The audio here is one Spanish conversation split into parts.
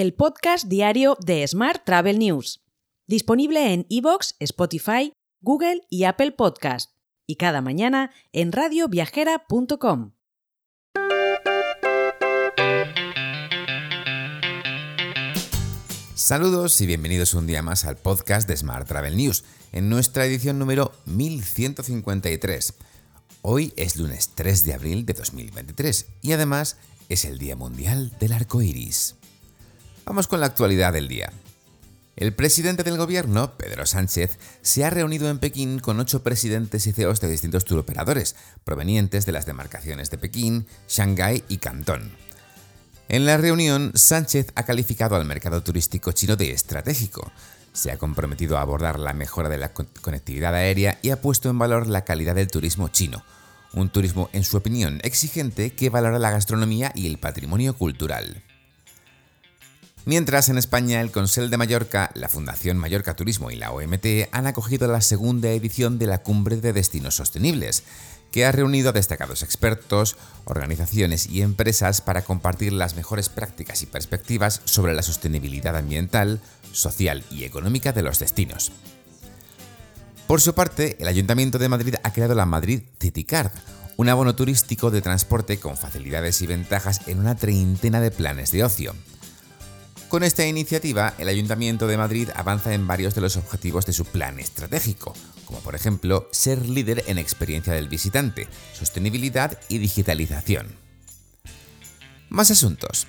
el podcast diario de Smart Travel News, disponible en iVoox, Spotify, Google y Apple Podcast, y cada mañana en radioviajera.com. Saludos y bienvenidos un día más al podcast de Smart Travel News, en nuestra edición número 1153. Hoy es lunes 3 de abril de 2023 y además es el Día Mundial del Arco Iris. Vamos con la actualidad del día. El presidente del gobierno, Pedro Sánchez, se ha reunido en Pekín con ocho presidentes y CEOs de distintos turoperadores, provenientes de las demarcaciones de Pekín, Shanghái y Cantón. En la reunión, Sánchez ha calificado al mercado turístico chino de estratégico, se ha comprometido a abordar la mejora de la conectividad aérea y ha puesto en valor la calidad del turismo chino, un turismo, en su opinión, exigente que valora la gastronomía y el patrimonio cultural. Mientras en España el Consell de Mallorca, la Fundación Mallorca Turismo y la OMT han acogido la segunda edición de la Cumbre de Destinos Sostenibles, que ha reunido a destacados expertos, organizaciones y empresas para compartir las mejores prácticas y perspectivas sobre la sostenibilidad ambiental, social y económica de los destinos. Por su parte, el Ayuntamiento de Madrid ha creado la Madrid CityCard, un abono turístico de transporte con facilidades y ventajas en una treintena de planes de ocio. Con esta iniciativa, el Ayuntamiento de Madrid avanza en varios de los objetivos de su plan estratégico, como por ejemplo ser líder en experiencia del visitante, sostenibilidad y digitalización. Más asuntos.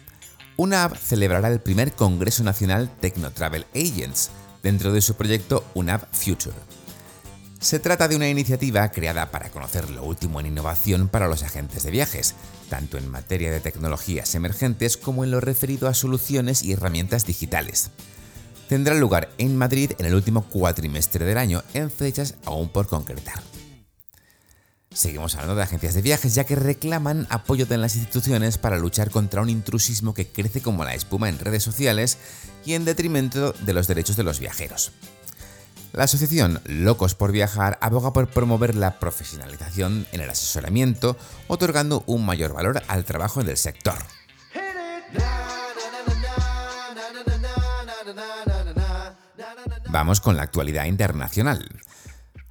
UNAV celebrará el primer Congreso Nacional Techno Travel Agents dentro de su proyecto UNAV Future. Se trata de una iniciativa creada para conocer lo último en innovación para los agentes de viajes, tanto en materia de tecnologías emergentes como en lo referido a soluciones y herramientas digitales. Tendrá lugar en Madrid en el último cuatrimestre del año, en fechas aún por concretar. Seguimos hablando de agencias de viajes ya que reclaman apoyo de las instituciones para luchar contra un intrusismo que crece como la espuma en redes sociales y en detrimento de los derechos de los viajeros. La asociación Locos por Viajar aboga por promover la profesionalización en el asesoramiento, otorgando un mayor valor al trabajo del sector. Vamos con la actualidad internacional.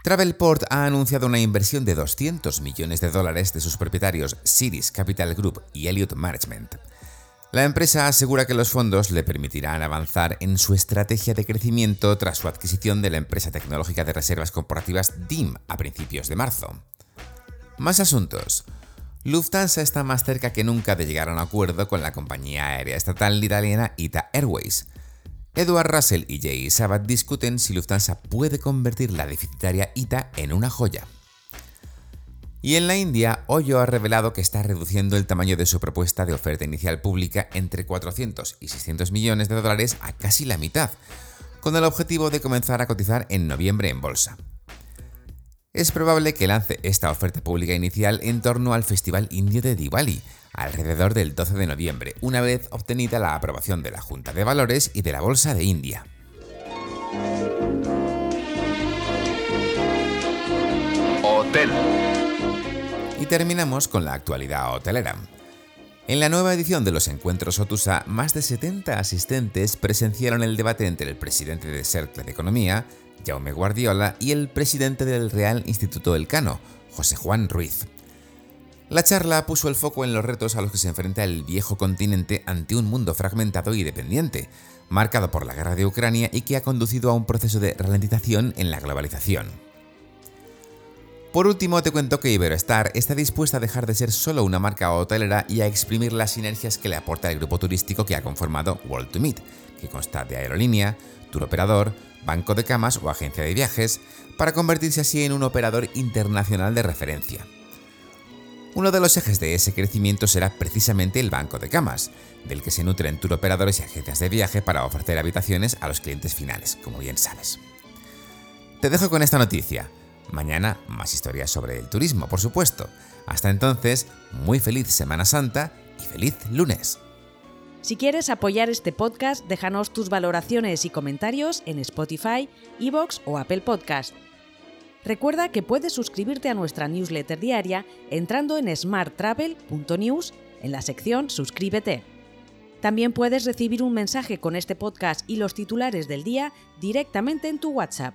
Travelport ha anunciado una inversión de 200 millones de dólares de sus propietarios Cities Capital Group y Elliott Management la empresa asegura que los fondos le permitirán avanzar en su estrategia de crecimiento tras su adquisición de la empresa tecnológica de reservas corporativas DIM a principios de marzo. Más asuntos. Lufthansa está más cerca que nunca de llegar a un acuerdo con la compañía aérea estatal italiana ITA Airways. Edward Russell y Jay Sabat discuten si Lufthansa puede convertir la deficitaria ITA en una joya. Y en la India, Hoyo ha revelado que está reduciendo el tamaño de su propuesta de oferta inicial pública entre 400 y 600 millones de dólares a casi la mitad, con el objetivo de comenzar a cotizar en noviembre en bolsa. Es probable que lance esta oferta pública inicial en torno al Festival Indio de Diwali, alrededor del 12 de noviembre, una vez obtenida la aprobación de la Junta de Valores y de la Bolsa de India. Hotel terminamos con la actualidad hotelera. En la nueva edición de los encuentros Otusa, más de 70 asistentes presenciaron el debate entre el presidente de Cercle de Economía, Jaume Guardiola, y el presidente del Real Instituto Elcano, José Juan Ruiz. La charla puso el foco en los retos a los que se enfrenta el viejo continente ante un mundo fragmentado y dependiente, marcado por la guerra de Ucrania y que ha conducido a un proceso de ralentización en la globalización. Por último, te cuento que Iberoestar está dispuesta a dejar de ser solo una marca hotelera y a exprimir las sinergias que le aporta el grupo turístico que ha conformado World to Meet, que consta de aerolínea, tour operador, banco de camas o agencia de viajes, para convertirse así en un operador internacional de referencia. Uno de los ejes de ese crecimiento será precisamente el banco de camas, del que se nutren tour operadores y agencias de viaje para ofrecer habitaciones a los clientes finales, como bien sabes. Te dejo con esta noticia. Mañana más historias sobre el turismo, por supuesto. Hasta entonces, muy feliz Semana Santa y feliz lunes. Si quieres apoyar este podcast, déjanos tus valoraciones y comentarios en Spotify, Evox o Apple Podcast. Recuerda que puedes suscribirte a nuestra newsletter diaria entrando en smarttravel.news en la sección Suscríbete. También puedes recibir un mensaje con este podcast y los titulares del día directamente en tu WhatsApp.